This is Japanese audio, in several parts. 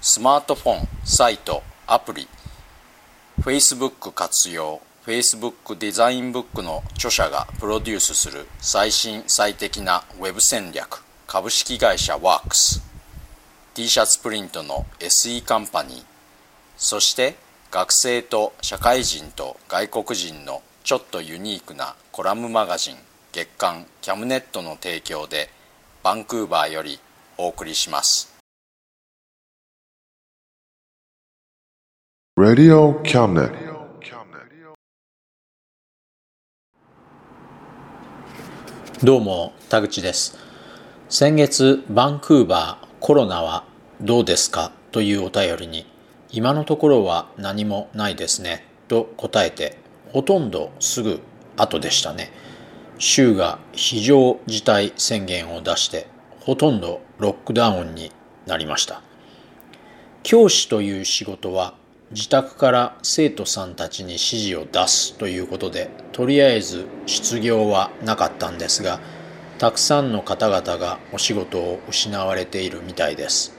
スマートフォンサイトアプリ Facebook 活用 Facebook デザインブックの著者がプロデュースする最新最適なウェブ戦略株式会社ワークス t シャツプリントの SE カンパニーそして学生と社会人と外国人のちょっとユニークなコラムマガジン月刊キャムネットの提供でバンクーバーよりお送りします。Radio Cabinet. どうも田口です。先月バンクーバーコロナはどうですか？というお便りに今のところは何もないですね。と答えてほとんどすぐ後でしたね。州が非常事態宣言を出してほとんどロックダウンになりました。教師という仕事は自宅から生徒さんたちに指示を出すということでとりあえず失業はなかったんですがたくさんの方々がお仕事を失われているみたいです。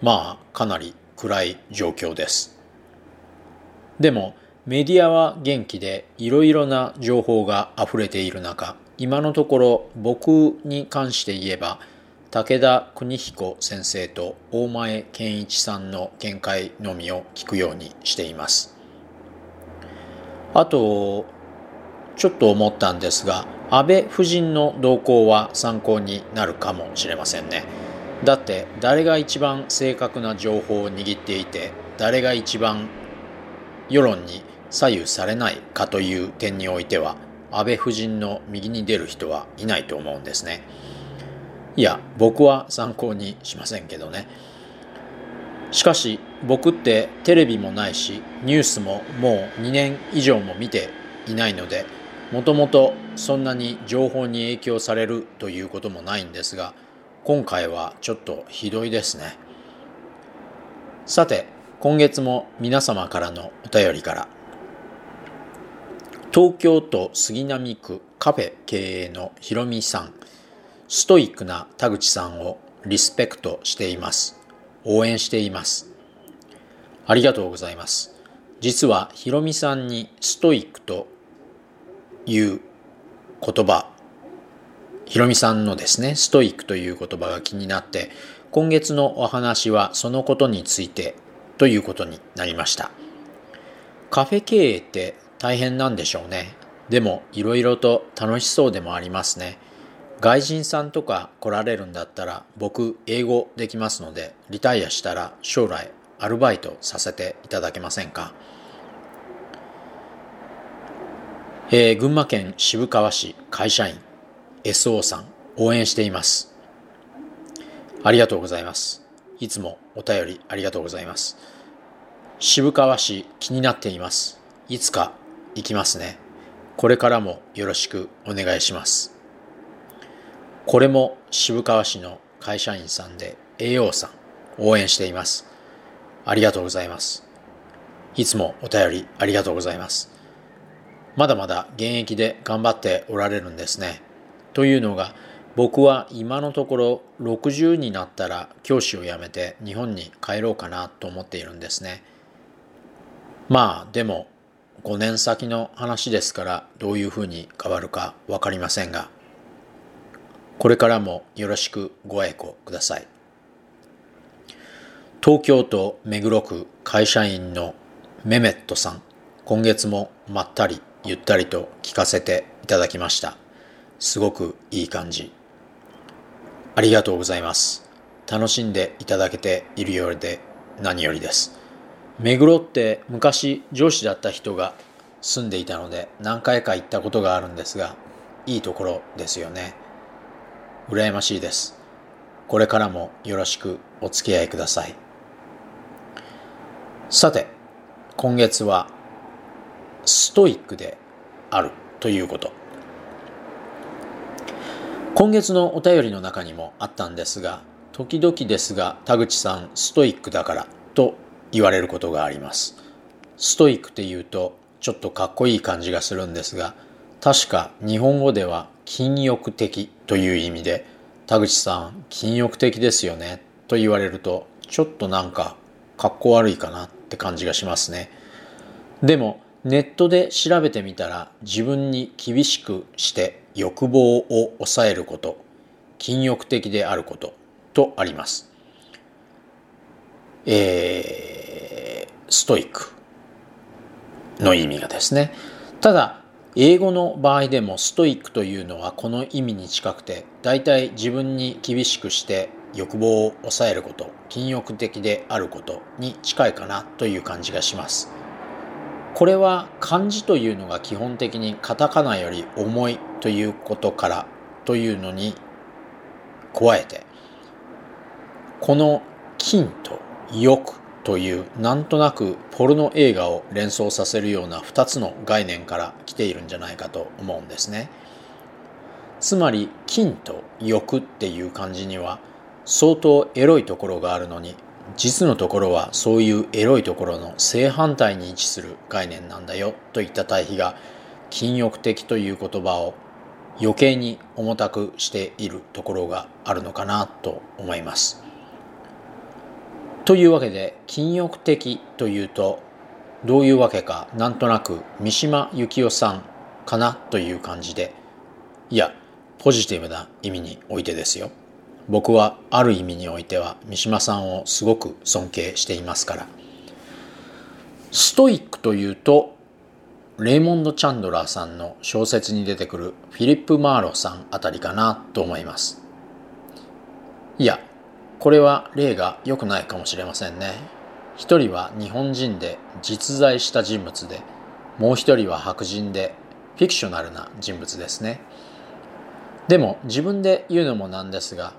まあかなり暗い状況です。でもメディアは元気でいろいろな情報があふれている中今のところ僕に関して言えば武田邦彦先生と大前健一さんの見解のみを聞くようにしていますあとちょっと思ったんですが安倍夫人の動向は参考になるかもしれませんねだって誰が一番正確な情報を握っていて誰が一番世論に左右されないかという点においては安倍夫人の右に出る人はいないと思うんですね。いや僕は参考にしませんけどね。しかし僕ってテレビもないしニュースももう2年以上も見ていないのでもともとそんなに情報に影響されるということもないんですが今回はちょっとひどいですね。さて今月も皆様からのお便りから東京都杉並区カフェ経営のひろみさん。ストイックな田口さんをリスペクトしています。応援しています。ありがとうございます。実はひろみさんにストイックという言葉、ひろみさんのですね、ストイックという言葉が気になって、今月のお話はそのことについてということになりました。カフェ経営って大変なんでしょうね。でもいろいろと楽しそうでもありますね。外人さんとか来られるんだったら僕英語できますのでリタイアしたら将来アルバイトさせていただけませんか、えー、群馬県渋川市会社員 SO さん応援しています。ありがとうございます。いつもお便りありがとうございます。渋川市気になっています。いつか行きますね。これからもよろしくお願いします。これも渋川市の会社員さんで AO さん応援しています。ありがとうございます。いつもお便りありがとうございます。まだまだ現役で頑張っておられるんですね。というのが僕は今のところ60になったら教師を辞めて日本に帰ろうかなと思っているんですね。まあでも5年先の話ですからどういうふうに変わるか分かりませんがこれからもよろしくご愛顧ください。東京都目黒区会社員のメメットさん今月もまったりゆったりと聞かせていただきました。すごくいい感じ。ありがとうございます。楽しんでいただけているようで何よりです。目黒って昔上司だった人が住んでいたので何回か行ったことがあるんですがいいところですよね。羨ましいです。これからもよろしくお付き合いください。さて今月はストイックであるということ。今月のお便りの中にもあったんですが時々ですが田口さんストイックだからと言われることがあります。ストイックっていうとちょっとかっこいい感じがするんですが確か日本語では禁欲的という意味で田口さん禁欲的ですよねと言われるとちょっとなんかかっこ悪いかなって感じがしますね。でもネットで調べてみたら自分に厳しくして欲望を抑えること禁欲的であることとあります。えー、ストイックの意味がですね。ただ英語の場合でもストイックというのはこの意味に近くて大体自分に厳しくして欲望を抑えること禁欲的であることに近いかなという感じがします。これは漢字というのが基本的にカタカナより重いということからというのに加えてこの金と欲というなんとなくポルノ映画を連想させるような2つの概念から来ているんじゃないかと思うんですね。つまり金と欲っていう感じには相当エロいところがあるのに実のところはそういうエロいところの正反対に位置する概念なんだよといった対比が禁欲的という言葉を余計に重たくしているところがあるのかなと思います。というわけで禁欲的というとどういうわけかなんとなく三島由紀夫さんかなという感じでいやポジティブな意味においてですよ。僕はある意味においては三島さんをすごく尊敬していますからストイックというとレイモンド・チャンドラーさんの小説に出てくるフィリップ・マーロさんあたりかなと思いますいやこれは例が良くないかもしれませんね。一人は日本人で実在した人物でもう一人は白人でフィクショナルな人物ですね。でも自分で言うのもなんですが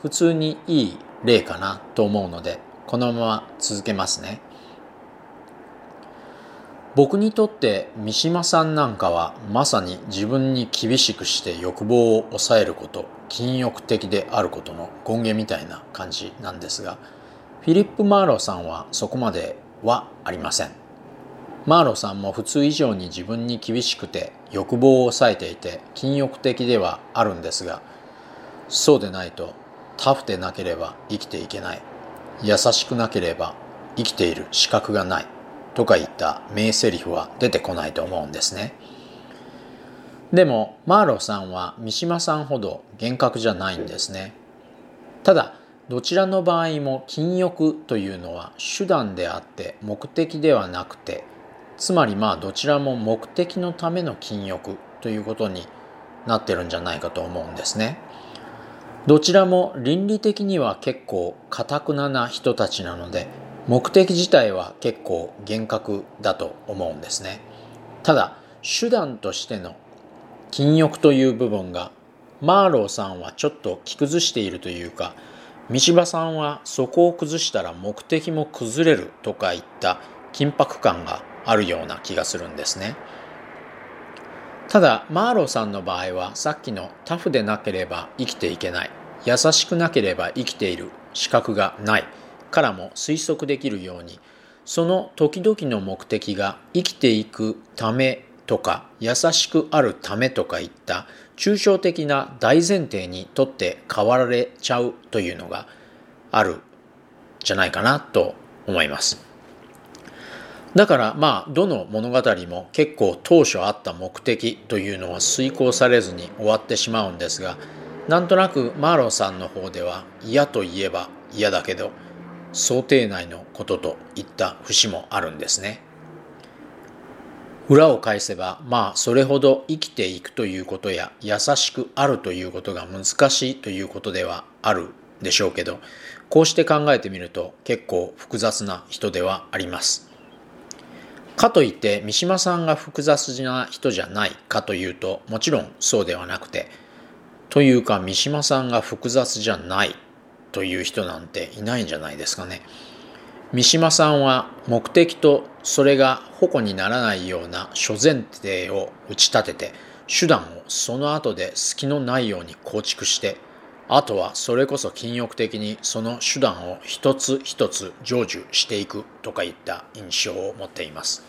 普通にいい例かなと思うのでこのまま続けますね。僕にとって三島さんなんかはまさに自分に厳しくして欲望を抑えること禁欲的であることの権限みたいな感じなんですがフィリップ・マーロさんはそこまではありません。マーロさんも普通以上に自分に厳しくて欲望を抑えていて禁欲的ではあるんですがそうでないとタフでなければ生きていけない。優しくなければ生きている資格がない。とかいった名台詞は出てこないと思うんですねでもマーロさんは三島さんほど厳格じゃないんですねただどちらの場合も禁欲というのは手段であって目的ではなくてつまりまあどちらも目的のための禁欲ということになってるんじゃないかと思うんですね。どちらも倫理的には結構かたくなな人たちなので目的自体は結構厳格だと思うんですねただ手段としての禁欲という部分がマーローさんはちょっと着崩しているというか三島さんはそこを崩したら目的も崩れるとかいった緊迫感があるような気がするんですね。ただマーローさんの場合はさっきのタフでなければ生きていけない優しくなければ生きている資格がないからも推測できるようにその時々の目的が生きていくためとか優しくあるためとかいった抽象的な大前提にとって変わられちゃうというのがあるじゃないかなと思います。だからまあどの物語も結構当初あった目的というのは遂行されずに終わってしまうんですがなんとなくマーロンさんの方では嫌といえば嫌だけど想定内のことといった節もあるんですね。裏を返せばまあそれほど生きていくということや優しくあるということが難しいということではあるでしょうけどこうして考えてみると結構複雑な人ではあります。かといって三島さんが複雑な人じゃないかというともちろんそうではなくてというか三島さんが複雑じゃないという人なんていないんじゃないですかね。三島さんは目的とそれが矛にならないような諸前提を打ち立てて手段をその後で隙のないように構築してあとはそれこそ禁欲的にその手段を一つ一つ成就していくとかいった印象を持っています。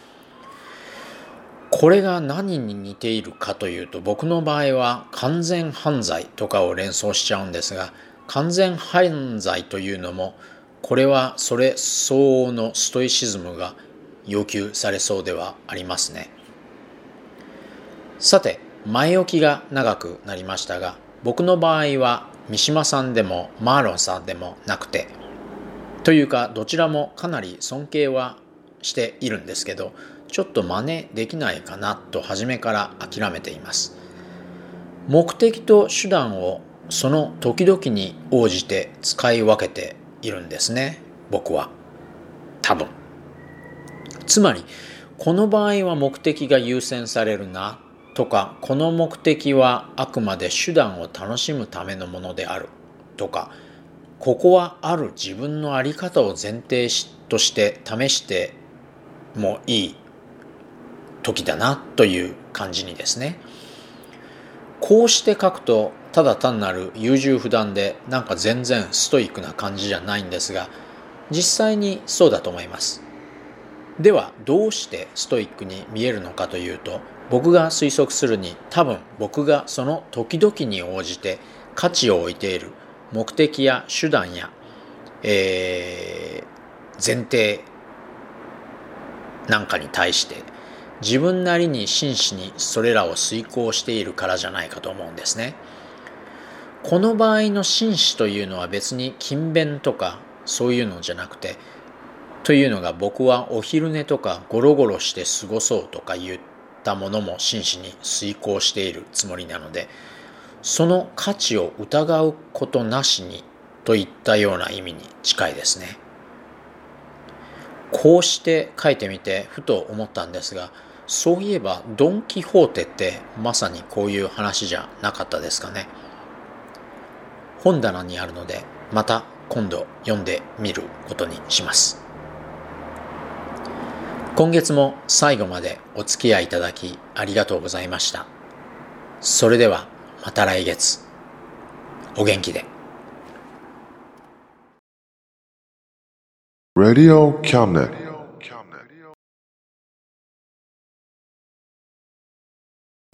これが何に似ているかというと僕の場合は完全犯罪とかを連想しちゃうんですが完全犯罪というのもこれはそれ相応のストイシズムが要求されそうではありますね。さて前置きが長くなりましたが僕の場合は三島さんでもマーロンさんでもなくてというかどちらもかなり尊敬はしているんですけどちょっと真似できないかなと初めから諦めています目的と手段をその時々に応じて使い分けているんですね。僕は。多分。つまりこの場合は目的が優先されるなとかこの目的はあくまで手段を楽しむためのものであるとかここはある自分の在り方を前提として試してもいい時だなという感じにですね。こうして書くとただ単なる優柔不断でなんか全然ストイックな感じじゃないんですが実際にそうだと思います。ではどうしてストイックに見えるのかというと僕が推測するに多分僕がその時々に応じて価値を置いている目的や手段や、えー、前提なんかに対して自分なりに真摯にそれらを遂行しているからじゃないかと思うんですね。この場合の真摯というのは別に勤勉とかそういうのじゃなくてというのが僕はお昼寝とかゴロゴロして過ごそうとか言ったものも真摯に遂行しているつもりなのでその価値を疑うことなしにといったような意味に近いですね。こうして書いてみてふと思ったんですがそういえばドン・キホーテってまさにこういう話じゃなかったですかね。本棚にあるのでまた今度読んでみることにします。今月も最後までお付き合いいただきありがとうございました。それではまた来月。お元気で。Radio Cabinet.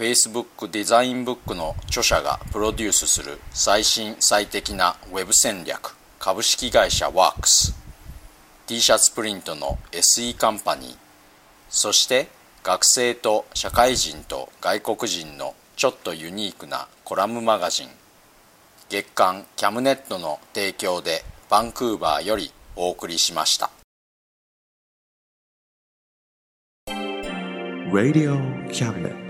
Facebook デザインブックの著者がプロデュースする最新最適な Web 戦略株式会社ワークス t シャツプリントの SE カンパニーそして学生と社会人と外国人のちょっとユニークなコラムマガジン月刊キャムネットの提供でバンクーバーよりお送りしました。Radio Cabinet.